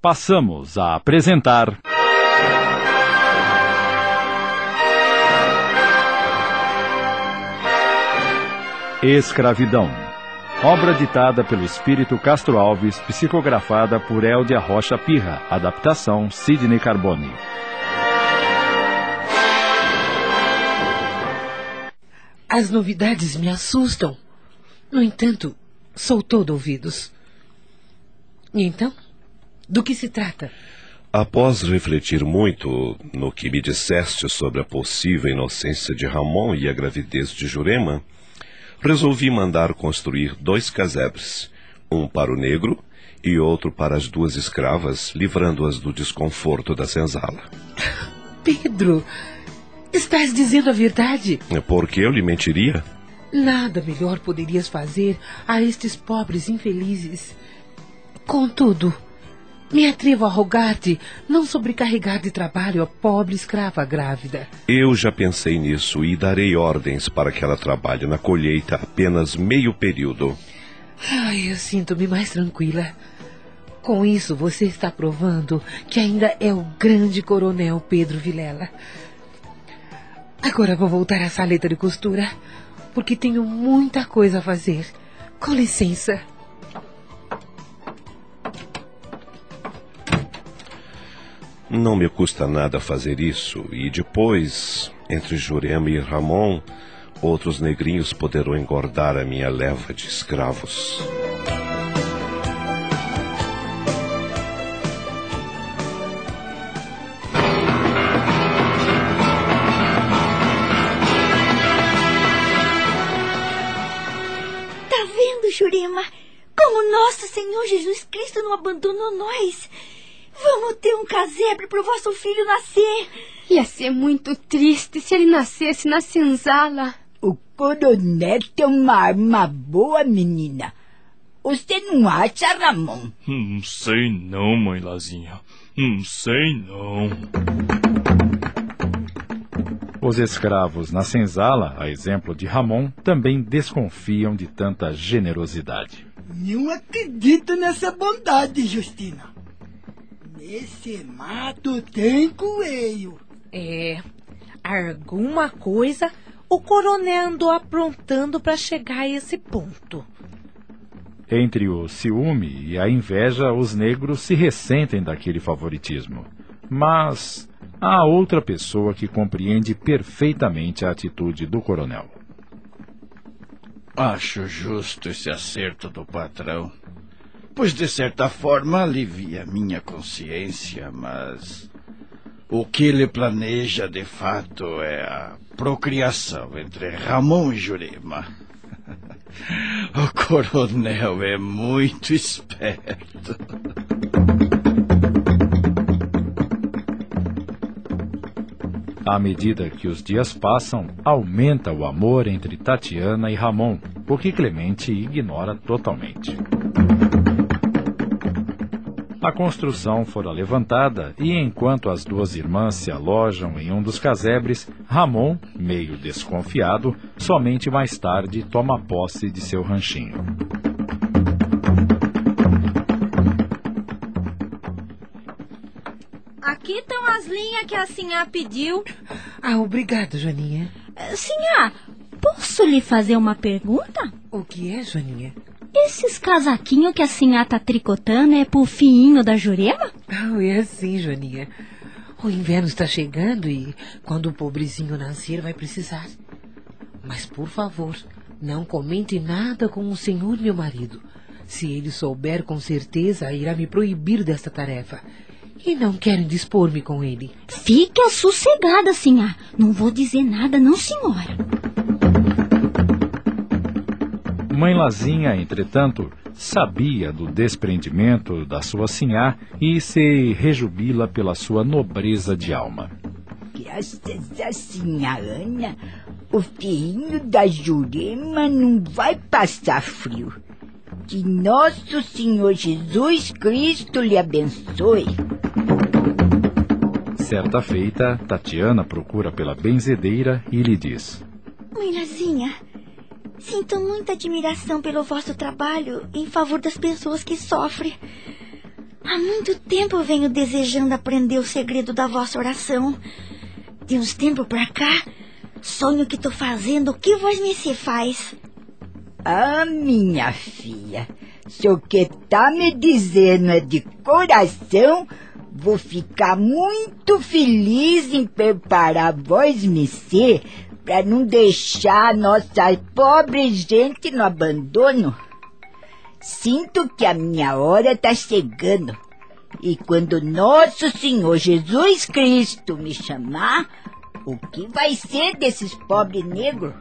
passamos a apresentar. Escravidão. Obra ditada pelo espírito Castro Alves, psicografada por Eldia Rocha Pirra. Adaptação Sidney Carbone. As novidades me assustam. No entanto, sou todo ouvidos. E então? Do que se trata? Após refletir muito no que me disseste sobre a possível inocência de Ramon e a gravidez de Jurema, resolvi mandar construir dois casebres, um para o negro e outro para as duas escravas, livrando-as do desconforto da senzala. Pedro, estás dizendo a verdade? Por que eu lhe mentiria? Nada melhor poderias fazer a estes pobres infelizes. Contudo, me atrevo a rogar-te não sobrecarregar de trabalho a pobre escrava grávida. Eu já pensei nisso e darei ordens para que ela trabalhe na colheita apenas meio período. Ai, eu sinto-me mais tranquila. Com isso, você está provando que ainda é o grande coronel Pedro Vilela. Agora vou voltar à saleta de costura, porque tenho muita coisa a fazer. Com licença. Não me custa nada fazer isso, e depois, entre Jurema e Ramon, outros negrinhos poderão engordar a minha leva de escravos. Tá vendo, Jurema? Como nosso Senhor Jesus Cristo não abandonou nós. Vamos ter um casebre pro vosso filho nascer. Ia ser muito triste se ele nascesse na senzala. O coronel tem uma arma boa, menina. Você não acha, Ramon? Não sei não, mãe Lazinha. Não sei não. Os escravos na senzala, a exemplo de Ramon, também desconfiam de tanta generosidade. Não acredito nessa bondade, Justina. Nesse mato tem coelho. É, alguma coisa o coronel andou aprontando para chegar a esse ponto. Entre o ciúme e a inveja, os negros se ressentem daquele favoritismo. Mas há outra pessoa que compreende perfeitamente a atitude do coronel. Acho justo esse acerto do patrão. Pois de certa forma alivia minha consciência, mas o que ele planeja de fato é a procriação entre Ramon e Jurema. O coronel é muito esperto. À medida que os dias passam, aumenta o amor entre Tatiana e Ramon, o que Clemente ignora totalmente. A construção fora levantada e enquanto as duas irmãs se alojam em um dos casebres, Ramon, meio desconfiado, somente mais tarde toma posse de seu ranchinho. Aqui estão as linhas que a senhora pediu. Ah, obrigado, Joaninha. Senhora, posso lhe fazer uma pergunta? O que é, Joaninha? Esses casaquinhos que a senhora tá tricotando é pro fiinho da Jurema? Oh, é assim, Joaninha. O inverno está chegando e quando o pobrezinho nascer vai precisar. Mas, por favor, não comente nada com o senhor, meu marido. Se ele souber com certeza, irá me proibir desta tarefa. E não quero indispor-me com ele. Fique sossegada, senhora. Não vou dizer nada, não, senhora. Mãe Lazinha, entretanto, sabia do desprendimento da sua sinhá e se rejubila pela sua nobreza de alma. Graças a Sinha Ana, o filhinho da Jurema não vai passar frio. Que nosso Senhor Jesus Cristo lhe abençoe. Certa feita, Tatiana procura pela benzedeira e lhe diz: Mãe Lazinha, sinto muita admiração pelo vosso trabalho em favor das pessoas que sofrem. Há muito tempo venho desejando aprender o segredo da vossa oração. De uns tempos pra cá, sonho que tô fazendo o que vos me se faz. Ah, minha filha, se o que tá me dizendo é de coração, vou ficar muito feliz em preparar vós me ser para não deixar nossa pobre gente no abandono. Sinto que a minha hora está chegando. E quando nosso Senhor Jesus Cristo me chamar, o que vai ser desses pobres negros?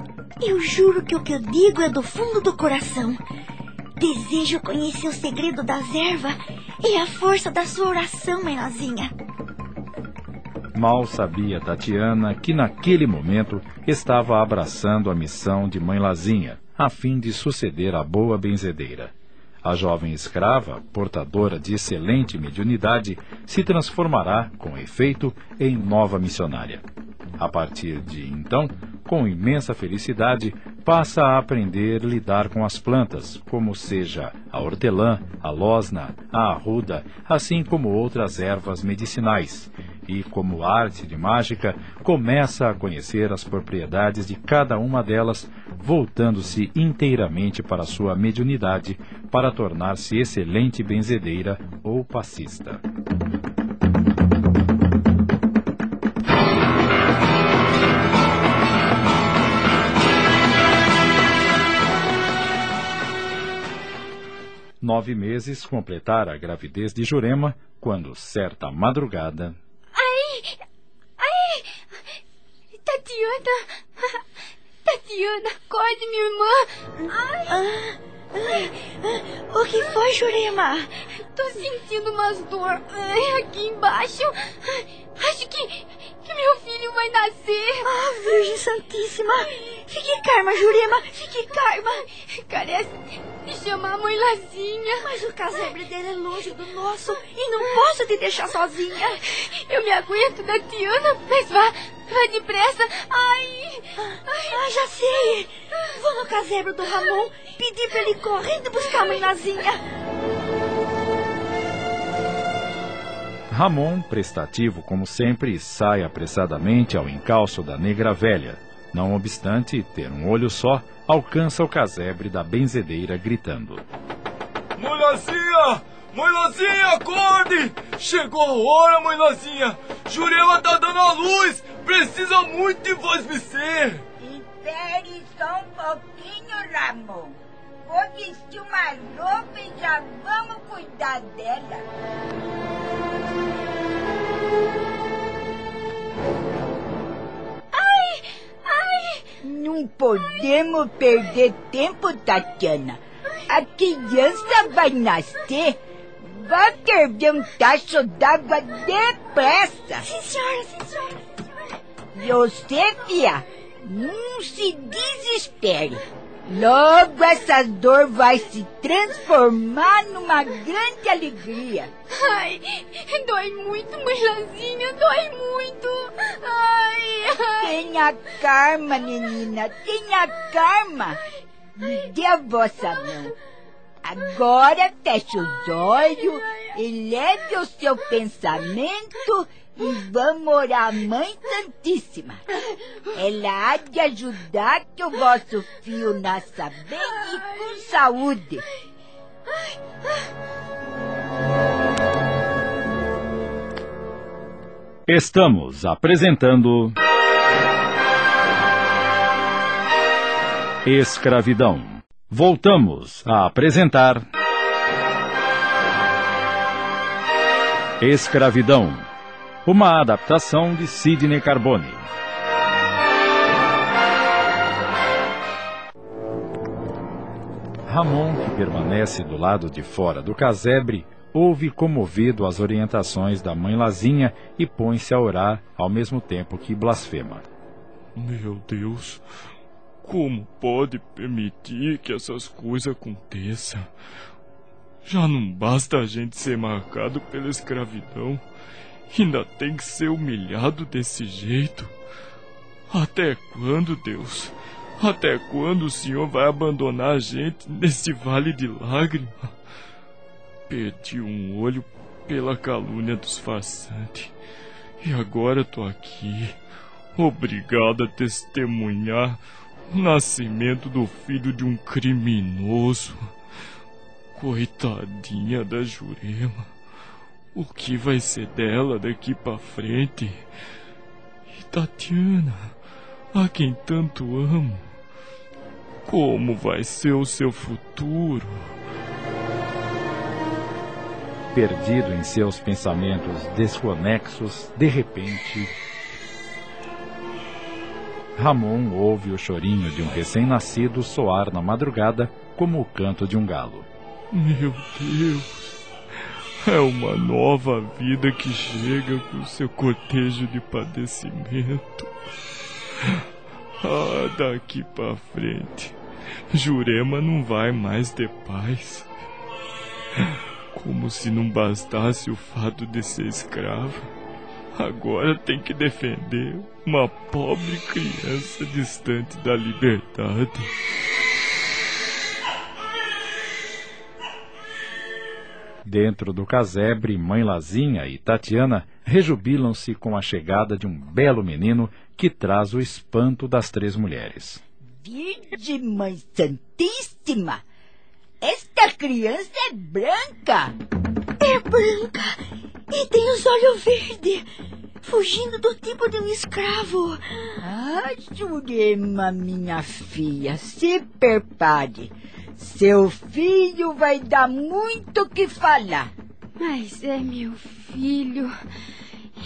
Eu juro que o que eu digo é do fundo do coração. Desejo conhecer o segredo das ervas e a força da sua oração, mãezinha. Mal sabia Tatiana que naquele momento estava abraçando a missão de Mãe Lazinha, a fim de suceder a boa benzedeira. A jovem escrava, portadora de excelente mediunidade, se transformará, com efeito, em nova missionária. A partir de então, com imensa felicidade, passa a aprender a lidar com as plantas, como seja a hortelã, a losna, a arruda, assim como outras ervas medicinais, e, como arte de mágica, começa a conhecer as propriedades de cada uma delas, voltando-se inteiramente para sua mediunidade para tornar-se excelente benzedeira ou passista. Nove meses completara a gravidez de Jurema, quando, certa madrugada, Ai! Ai! Tatiana! Tatiana, acorde, minha irmã! Ai! Ah, ah, o que foi, Jurema? Tô sentindo umas dor ai, aqui embaixo. Acho que, que meu filho vai nascer. Ah, Virgem Santíssima! Fique calma, Jurema! Fique calma! Carece chamar a mãe Lazinha. Mas o casebre dele é longe do nosso e não posso te deixar sozinha. Eu me aguento da Tiana, mas vá, vá depressa. Ai! Ai, ah, já sei! Vou no casebre do Ramon pedir pra ele ir correndo buscar a mãe Lazinha. Ramon, prestativo como sempre, sai apressadamente ao encalço da negra velha. Não obstante ter um olho só, alcança o casebre da benzedeira gritando: Mulherzinha! Mulherzinha, acorde! Chegou a hora, mulherzinha! Jurema tá dando a luz! Precisa muito de vós me ser! Espere só um pouquinho, Ramon. Vou vestir uma roupa e já vamos cuidar dela. Não podemos perder tempo, Tatiana. A criança vai nascer. Vai perder um tacho d'água depressa. Sim, senhora, sim, senhora. Você, fia, não se desespere. Logo essa dor vai se transformar numa grande alegria. Ai, dói muito, mãelazinha, dói muito. Ai, ai. Tenha calma, menina, tenha calma. Me dê a vossa mão. Agora feche os olhos, eleve o seu pensamento e vamos orar Mãe Santíssima. Ela há de ajudar que o vosso filho nasça bem e com saúde. Estamos apresentando. Escravidão. Voltamos a apresentar. Escravidão. Uma adaptação de Sidney Carbone. Ramon, que permanece do lado de fora do casebre, ouve comovido as orientações da mãe Lazinha e põe-se a orar ao mesmo tempo que blasfema. Meu Deus, como pode permitir que essas coisas aconteçam? Já não basta a gente ser marcado pela escravidão, ainda tem que ser humilhado desse jeito. Até quando, Deus? Até quando o Senhor vai abandonar a gente nesse vale de lágrimas? Perdi um olho pela calúnia dos farsantes. E agora tô aqui, obrigado a testemunhar o nascimento do filho de um criminoso. Coitadinha da Jurema. O que vai ser dela daqui para frente? E Tatiana, a quem tanto amo, como vai ser o seu futuro? Perdido em seus pensamentos desconexos, de repente. Ramon ouve o chorinho de um recém-nascido soar na madrugada como o canto de um galo. Meu Deus! É uma nova vida que chega com seu cortejo de padecimento. Ah, daqui pra frente, Jurema não vai mais ter paz. Como se não bastasse o fato de ser escrava, agora tem que defender uma pobre criança distante da liberdade. Dentro do casebre, Mãe Lazinha e Tatiana rejubilam-se com a chegada de um belo menino que traz o espanto das três mulheres. Virgem Mãe Santíssima! Esta criança é branca! É branca e tem os olhos verdes, fugindo do tipo de um escravo. Ah, Jurema, minha filha, se prepare. Seu filho vai dar muito o que falar. Mas é meu filho.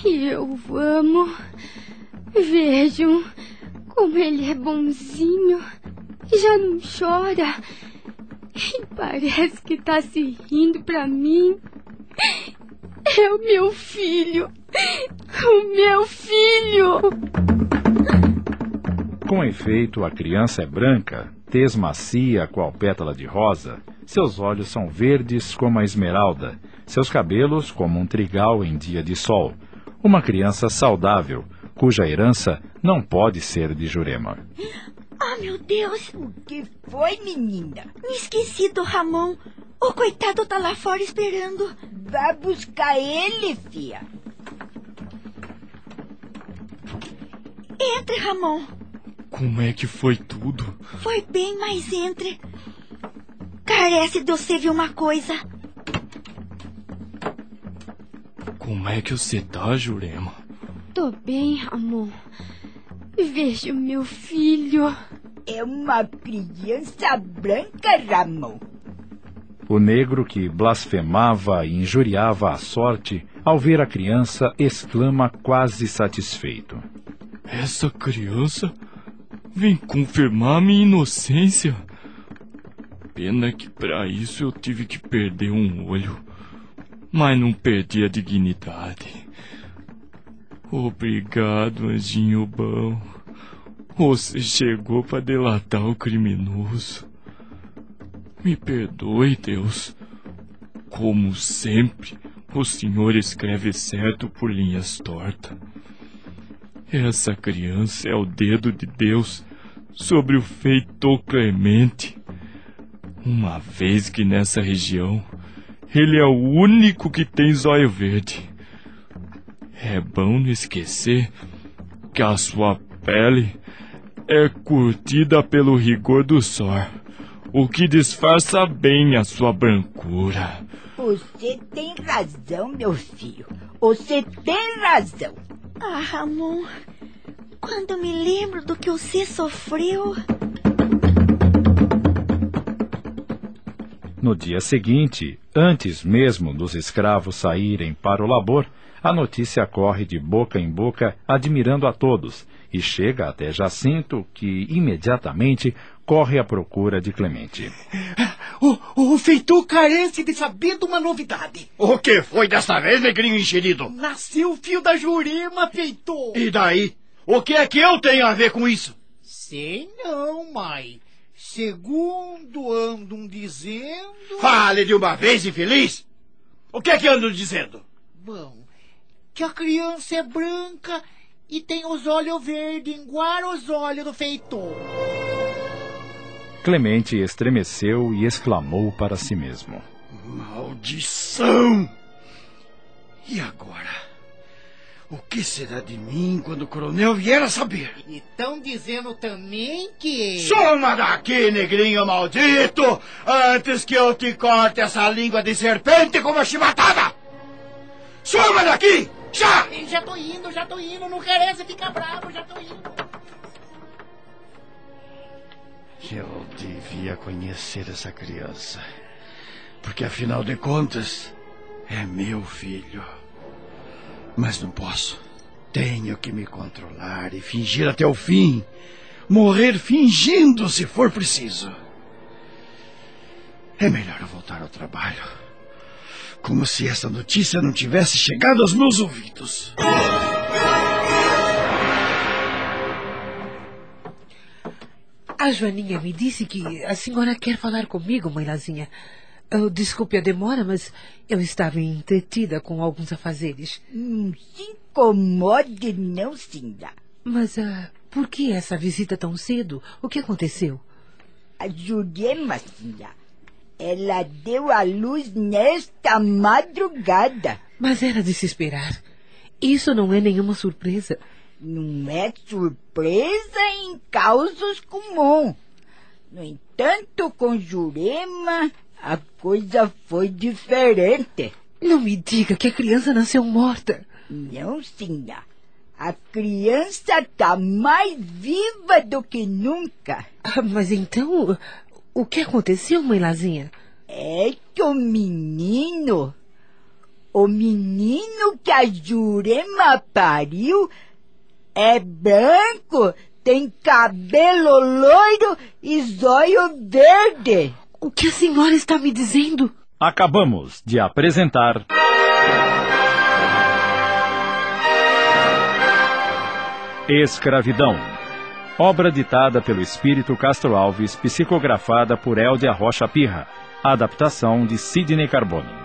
E eu amo. Vejam como ele é bonzinho. Já não chora. E parece que tá se rindo pra mim. É o meu filho. O meu filho. Com efeito, a criança é branca, tez macia qual pétala de rosa, seus olhos são verdes como a esmeralda, seus cabelos como um trigal em dia de sol. Uma criança saudável, cuja herança não pode ser de Jurema. Ah, meu Deus! O que foi, menina? Me esqueci do Ramon. O coitado tá lá fora esperando. Vá buscar ele, fia. Entre, Ramon. Como é que foi tudo? Foi bem, mas entre. Carece de você ver uma coisa. Como é que você tá, Jurema? Tô bem, Ramon. Vejo meu filho. É uma criança branca, Ramon. O negro que blasfemava e injuriava a sorte, ao ver a criança, exclama quase satisfeito: Essa criança vem confirmar minha inocência. Pena que para isso eu tive que perder um olho, mas não perdi a dignidade. Obrigado, anjinho bom. Você chegou para delatar o criminoso. Me perdoe, Deus. Como sempre, o senhor escreve certo por linhas tortas. Essa criança é o dedo de Deus sobre o feitor Clemente. Uma vez que nessa região ele é o único que tem zóio verde. É bom não esquecer que a sua pele é curtida pelo rigor do sol, o que disfarça bem a sua brancura. Você tem razão, meu filho. Você tem razão. Ah, Ramon, quando me lembro do que você sofreu. No dia seguinte, antes mesmo dos escravos saírem para o labor, a notícia corre de boca em boca, admirando a todos, e chega até Jacinto, que imediatamente corre à procura de Clemente. O, o feitor carece de saber de uma novidade. O que foi desta vez, negrinho enxerido? Nasceu o fio da Jurema, feitor. E daí? O que é que eu tenho a ver com isso? Sei não, mãe. Segundo andam dizendo. Fale de uma vez, infeliz! O que é que andam dizendo? Bom, que a criança é branca e tem os olhos verdes, igual os olhos do feitor. Clemente estremeceu e exclamou para si mesmo: Maldição! E agora? O que será de mim quando o coronel vier a saber? E estão dizendo também que. Soma daqui, negrinho maldito! Antes que eu te corte essa língua de serpente como a chibatada! Soma daqui! Já! Já tô indo, já tô indo. Não querem ficar bravo, já tô indo. Eu devia conhecer essa criança. Porque afinal de contas, é meu filho. Mas não posso. Tenho que me controlar e fingir até o fim. Morrer fingindo se for preciso. É melhor eu voltar ao trabalho. Como se essa notícia não tivesse chegado aos meus ouvidos. A Joaninha me disse que a senhora quer falar comigo, mãe Lazinha. Oh, desculpe a demora, mas eu estava entretida com alguns afazeres. Não se incomode, não, Cinda. Mas ah, por que essa visita tão cedo? O que aconteceu? A Jurema, Cinda, ela deu à luz nesta madrugada. Mas era de se esperar. Isso não é nenhuma surpresa. Não é surpresa em causos comuns. No entanto, com Jurema, a coisa foi diferente. Não me diga que a criança nasceu morta. Não, Sinha. A criança está mais viva do que nunca. Ah, mas então, o que aconteceu, mãe Lazinha? É que o menino, o menino que a Jurema pariu, é branco, tem cabelo loiro e zóio verde. O que a senhora está me dizendo? Acabamos de apresentar. Escravidão. Obra ditada pelo Espírito Castro Alves, psicografada por Eldia Rocha Pirra. Adaptação de Sidney Carbone.